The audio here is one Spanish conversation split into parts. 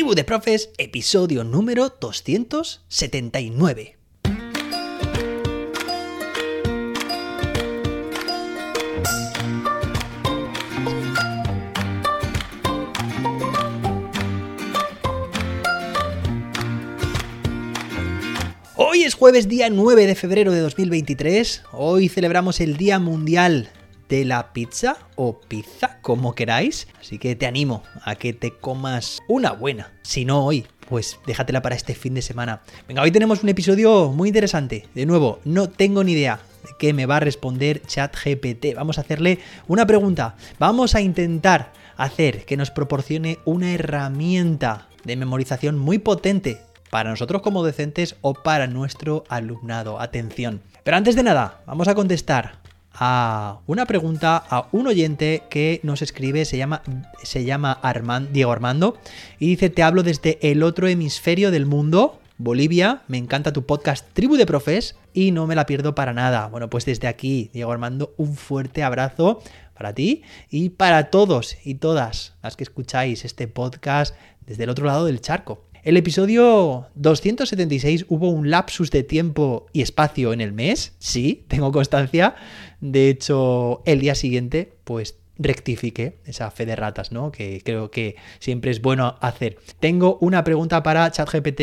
Tribu de Profes, episodio número 279. Hoy es jueves día 9 de febrero de 2023. Hoy celebramos el Día Mundial de la pizza o pizza, como queráis. Así que te animo a que te comas una buena. Si no hoy, pues déjatela para este fin de semana. Venga, hoy tenemos un episodio muy interesante. De nuevo, no tengo ni idea de qué me va a responder ChatGPT. Vamos a hacerle una pregunta. Vamos a intentar hacer que nos proporcione una herramienta de memorización muy potente para nosotros como docentes o para nuestro alumnado. Atención. Pero antes de nada, vamos a contestar a una pregunta a un oyente que nos escribe, se llama, se llama Diego Armando, y dice, te hablo desde el otro hemisferio del mundo, Bolivia, me encanta tu podcast Tribu de Profes y no me la pierdo para nada. Bueno, pues desde aquí, Diego Armando, un fuerte abrazo para ti y para todos y todas las que escucháis este podcast desde el otro lado del charco. El episodio 276 hubo un lapsus de tiempo y espacio en el mes, sí, tengo constancia. De hecho, el día siguiente, pues rectifique esa fe de ratas, ¿no? Que creo que siempre es bueno hacer. Tengo una pregunta para ChatGPT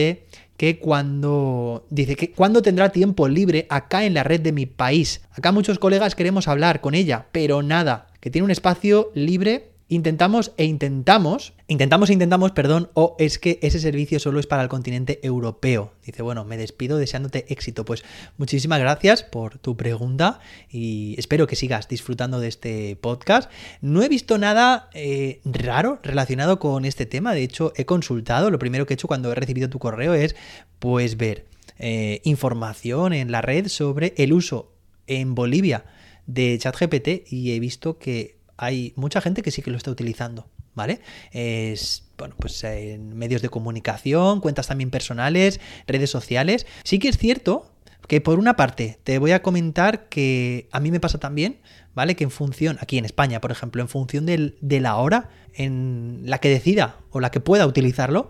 que cuando dice que cuando tendrá tiempo libre acá en la red de mi país. Acá muchos colegas queremos hablar con ella, pero nada, que tiene un espacio libre Intentamos e intentamos, intentamos e intentamos, perdón, o es que ese servicio solo es para el continente europeo. Dice, bueno, me despido deseándote éxito. Pues muchísimas gracias por tu pregunta y espero que sigas disfrutando de este podcast. No he visto nada eh, raro relacionado con este tema, de hecho he consultado, lo primero que he hecho cuando he recibido tu correo es pues ver eh, información en la red sobre el uso en Bolivia de ChatGPT y he visto que hay mucha gente que sí que lo está utilizando, ¿vale? Es, bueno, pues en medios de comunicación, cuentas también personales, redes sociales. Sí que es cierto que por una parte te voy a comentar que a mí me pasa también, ¿vale? Que en función, aquí en España, por ejemplo, en función de la hora en la que decida o la que pueda utilizarlo,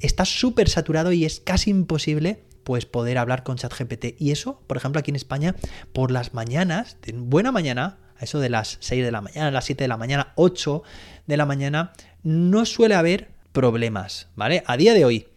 está súper saturado y es casi imposible pues poder hablar con ChatGPT. Y eso, por ejemplo, aquí en España, por las mañanas, de buena mañana, eso de las 6 de la mañana, las 7 de la mañana, 8 de la mañana, no suele haber problemas, ¿vale? A día de hoy,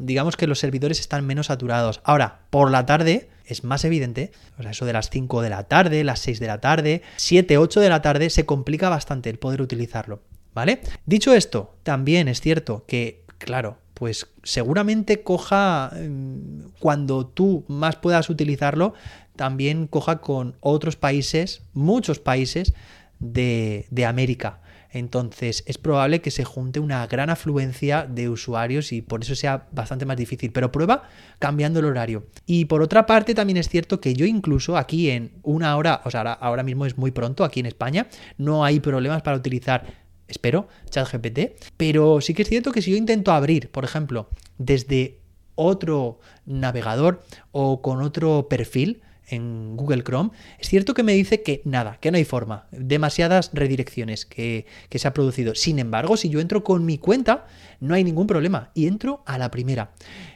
digamos que los servidores están menos saturados. Ahora, por la tarde es más evidente, o sea, eso de las 5 de la tarde, las 6 de la tarde, 7, 8 de la tarde, se complica bastante el poder utilizarlo, ¿vale? Dicho esto, también es cierto que, claro, pues seguramente coja mm, cuando tú más puedas utilizarlo, también coja con otros países, muchos países de, América. Entonces es probable que se junte una gran afluencia de usuarios y por eso sea bastante más difícil. Pero prueba cambiando el horario. Y por otra parte también es cierto que yo incluso aquí en una hora, o sea, ahora, mismo es muy pronto aquí en España, no hay problemas para utilizar espero, ChatGPT, pero sí que es cierto que si yo intento abrir, por ejemplo, desde otro navegador o con otro perfil, en Google Chrome, es cierto que me dice que nada, que no hay forma, demasiadas redirecciones que, se ha producido. Sin embargo, si yo entro con mi cuenta, no hay ningún problema y entro a la primera.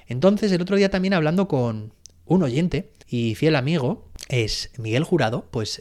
Entonces, el otro día también hablando con un oyente y fiel amigo, es Miguel Jurado, pues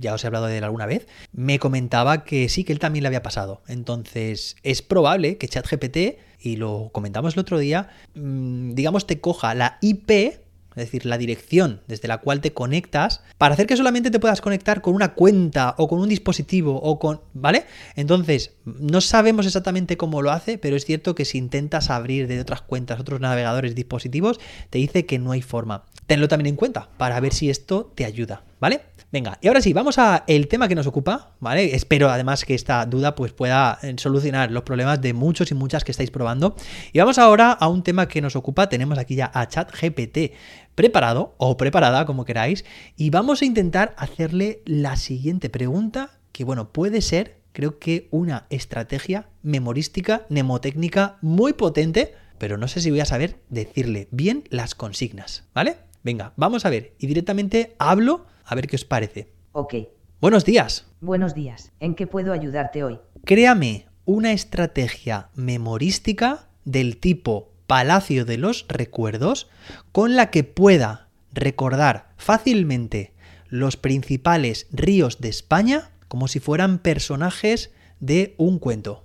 ya os he hablado de él alguna vez, me comentaba que sí, que él también le había pasado. Entonces, es probable que ChatGPT, y lo comentamos el otro día, mm, digamos, te coja la IP es decir, la dirección desde la cual te conectas, para hacer que solamente te puedas conectar con una cuenta o con un dispositivo o con... ¿Vale? Entonces, no sabemos exactamente cómo lo hace, pero es cierto que si intentas abrir de otras cuentas, otros navegadores, dispositivos, te dice que no hay forma. Tenlo también en cuenta para ver si esto te ayuda, ¿vale? Venga, y ahora sí, vamos a el tema que nos ocupa, ¿vale? Espero además que esta duda pues pueda eh, solucionar los problemas de muchos y muchas que estáis probando. Y vamos ahora a un tema que nos ocupa, tenemos aquí ya a ChatGPT preparado o preparada, como queráis, y vamos a intentar hacerle la siguiente pregunta, que bueno, puede ser, creo que una estrategia memorística, mnemotécnica muy potente, pero no sé si voy a saber decirle bien las consignas, ¿vale? Venga, vamos a ver, y directamente hablo a ver qué os parece. Ok. Buenos días. Buenos días. ¿En qué puedo ayudarte hoy? Créame una estrategia memorística del tipo Palacio de los Recuerdos con la que pueda recordar fácilmente los principales ríos de España como si fueran personajes de un cuento.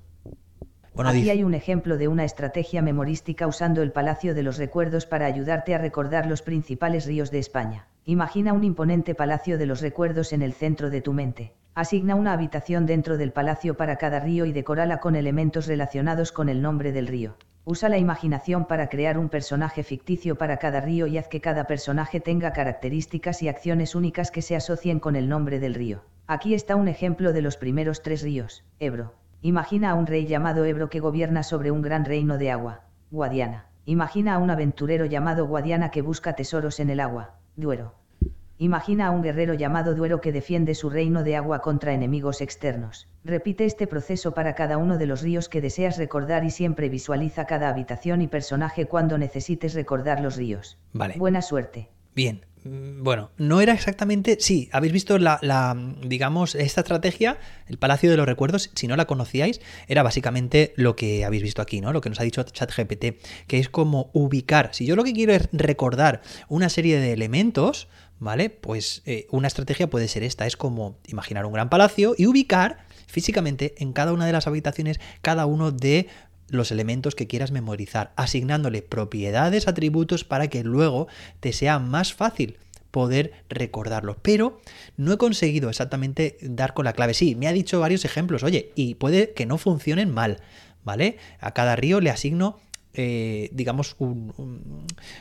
Aquí hay un ejemplo de una estrategia memorística usando el Palacio de los Recuerdos para ayudarte a recordar los principales ríos de España. Imagina un imponente Palacio de los Recuerdos en el centro de tu mente. Asigna una habitación dentro del palacio para cada río y decórala con elementos relacionados con el nombre del río. Usa la imaginación para crear un personaje ficticio para cada río y haz que cada personaje tenga características y acciones únicas que se asocien con el nombre del río. Aquí está un ejemplo de los primeros tres ríos. Ebro. Imagina a un rey llamado Ebro que gobierna sobre un gran reino de agua. Guadiana. Imagina a un aventurero llamado Guadiana que busca tesoros en el agua. Duero. Imagina a un guerrero llamado Duero que defiende su reino de agua contra enemigos externos. Repite este proceso para cada uno de los ríos que deseas recordar y siempre visualiza cada habitación y personaje cuando necesites recordar los ríos. Vale. Buena suerte. Bien, bueno, no era exactamente. Sí, habéis visto la, digamos, esta estrategia, el Palacio de los Recuerdos, si no la conocíais, era básicamente lo que habéis visto aquí, ¿no? Lo que nos ha dicho ChatGPT, que es como ubicar. Si yo lo que quiero es recordar una serie de elementos, ¿vale? Pues eh, una estrategia puede ser esta: es como imaginar un gran palacio y ubicar físicamente en cada una de las habitaciones cada uno de los elementos que quieras memorizar, asignándole propiedades, atributos para que luego te sea más fácil poder recordarlo. Pero no he conseguido exactamente dar con la clave. Sí, me ha dicho varios ejemplos, oye, y puede que no funcionen mal, ¿vale? A cada río le asigno, eh, digamos,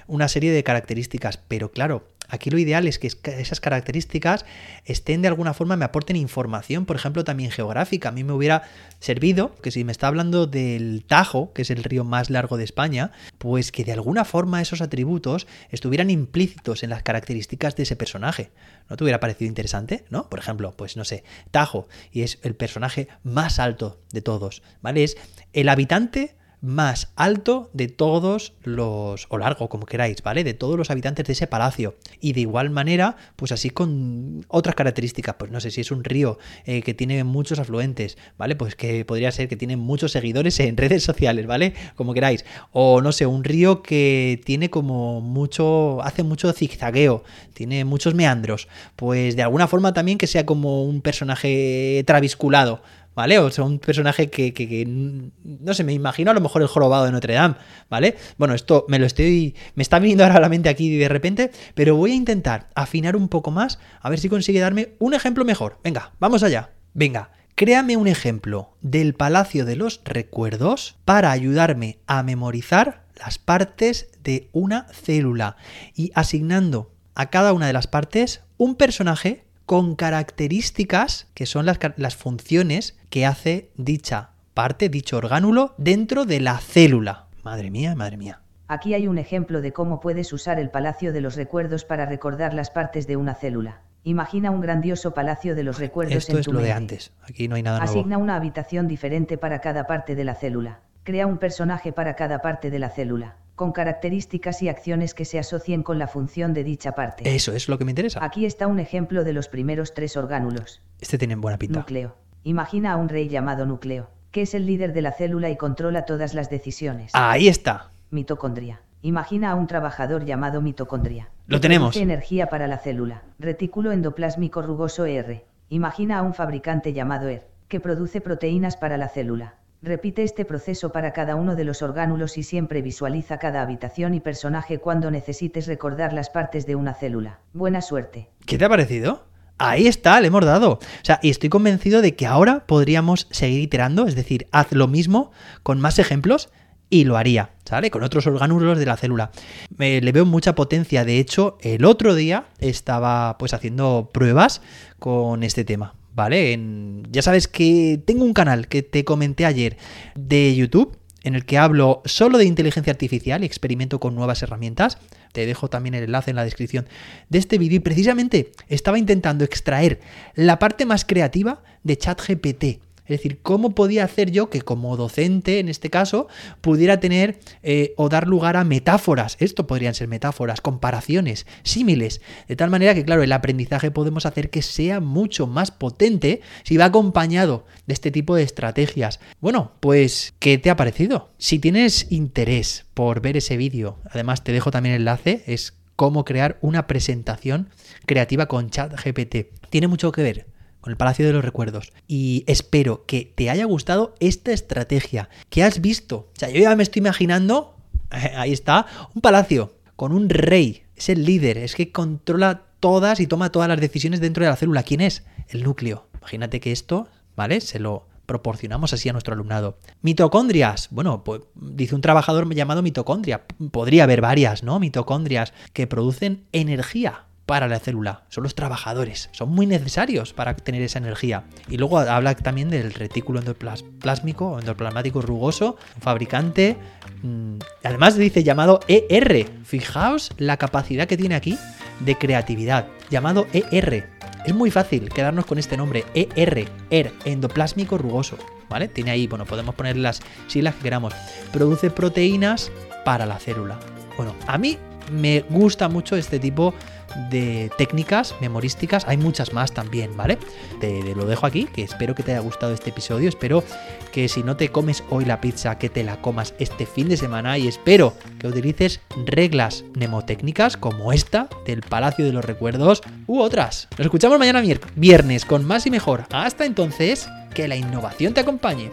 una serie de características, pero claro, Aquí lo ideal es que esas características estén de alguna forma, me aporten información, por ejemplo, también geográfica. A mí me hubiera servido que si me está hablando del Tajo, que es el río más largo de España, pues que de alguna forma esos atributos estuvieran implícitos en las características de ese personaje. ¿No te hubiera parecido interesante? ¿No? Por ejemplo, pues no sé, Tajo, y es el personaje más alto de todos, ¿vale? Es el habitante más alto de todos los, o largo como queráis, ¿vale? De todos los habitantes de ese palacio. Y de igual manera, pues así con otras características, pues no sé si es un río eh, que tiene muchos afluentes, ¿vale? Pues que podría ser que tiene muchos seguidores en redes sociales, ¿vale? Como queráis. O no sé, un río que tiene como mucho, hace mucho zigzagueo, tiene muchos meandros. Pues de alguna forma también que sea como un personaje travisculado, ¿vale? O sea, un personaje que, no sé, me imagino a lo mejor el jorobado de Notre Dame, ¿vale? Bueno, esto me lo estoy, me está viniendo ahora a la mente aquí de repente, pero voy a intentar afinar un poco más, a ver si consigue darme un ejemplo mejor. Venga, vamos allá. Venga, créame un ejemplo del Palacio de los Recuerdos para ayudarme a memorizar las partes de una célula y asignando a cada una de las partes un personaje con características que son las, las funciones que hace dicha parte, dicho orgánulo, dentro de la célula. Madre mía, madre mía. Aquí hay un ejemplo de cómo puedes usar el Palacio de los Recuerdos para recordar las partes de una célula. Imagina un grandioso Palacio de los Recuerdos Esto es lo de antes. Aquí no hay nada Asigna una habitación diferente para cada parte de la célula. Crea un personaje para cada parte de la célula con características y acciones que se asocien con la función de dicha parte. Eso es lo que me interesa. Aquí está un ejemplo de los primeros tres orgánulos. Este tiene buena pinta. Núcleo. Imagina a un rey llamado núcleo, que es el líder de la célula y controla todas las decisiones. Ahí está. Mitocondria. Imagina a un trabajador llamado mitocondria. Lo tenemos. energía para la célula. Retículo endoplásmico rugoso ER. Imagina a un fabricante llamado ER, que produce proteínas para la célula. Repite este proceso para cada uno de los orgánulos y siempre visualiza cada habitación y personaje cuando necesites recordar las partes de una célula. Buena suerte. ¿Qué te ha parecido? Ahí está, le hemos dado. O sea, y estoy convencido de que ahora podríamos seguir iterando, es decir, haz lo mismo con más ejemplos y lo haría, ¿sale? Con otros orgánulos de la célula. le veo mucha potencia. De hecho, el otro día estaba pues haciendo pruebas con este tema. ¿Vale? ya sabes que tengo un canal que te comenté ayer de YouTube en el que hablo solo de inteligencia artificial y experimento con nuevas herramientas. Te dejo también el enlace en la descripción de este vídeo y precisamente estaba intentando extraer la parte más creativa de ChatGPT. Es decir, ¿cómo podía hacer yo que como docente, en este caso, pudiera tener eh, o dar lugar a metáforas? Esto podrían ser metáforas, comparaciones, símiles. De tal manera que, claro, el aprendizaje podemos hacer que sea mucho más potente si va acompañado de este tipo de estrategias. Bueno, pues, ¿qué te ha parecido? Si tienes interés por ver ese vídeo, además te dejo también el enlace, es cómo crear una presentación creativa con ChatGPT. Tiene mucho que ver el Palacio de los Recuerdos. Y espero que te haya gustado esta estrategia que has visto. O sea, yo ya me estoy imaginando, ahí está, un palacio con un rey. Es el líder, es que controla todas y toma todas las decisiones dentro de la célula. ¿Quién es? El núcleo. Imagínate que esto, ¿vale? Se lo proporcionamos así a nuestro alumnado. Mitocondrias. Bueno, pues dice un trabajador llamado mitocondria. Podría haber varias, ¿no? Mitocondrias que producen energía para la célula. Son los trabajadores. Son muy necesarios para tener esa energía. Y luego habla también del retículo endoplásmico, endoplasmático rugoso, fabricante. Mm, además dice llamado ER. Fijaos la capacidad que tiene aquí de creatividad. Llamado ER. Es muy fácil quedarnos con este nombre, ER, ER, endoplásmico rugoso. ¿Vale? Tiene ahí, bueno, podemos poner las siglas que queramos. Produce proteínas para la célula. Bueno, a mí me gusta mucho este tipo de técnicas memorísticas. Hay muchas más también, ¿vale? Te, lo dejo aquí, que espero que te haya gustado este episodio. Espero que si no te comes hoy la pizza, que te la comas este fin de semana. Y espero que utilices reglas mnemotécnicas como esta del Palacio de los Recuerdos u otras. Nos escuchamos mañana viernes con más y mejor. Hasta entonces, que la innovación te acompañe.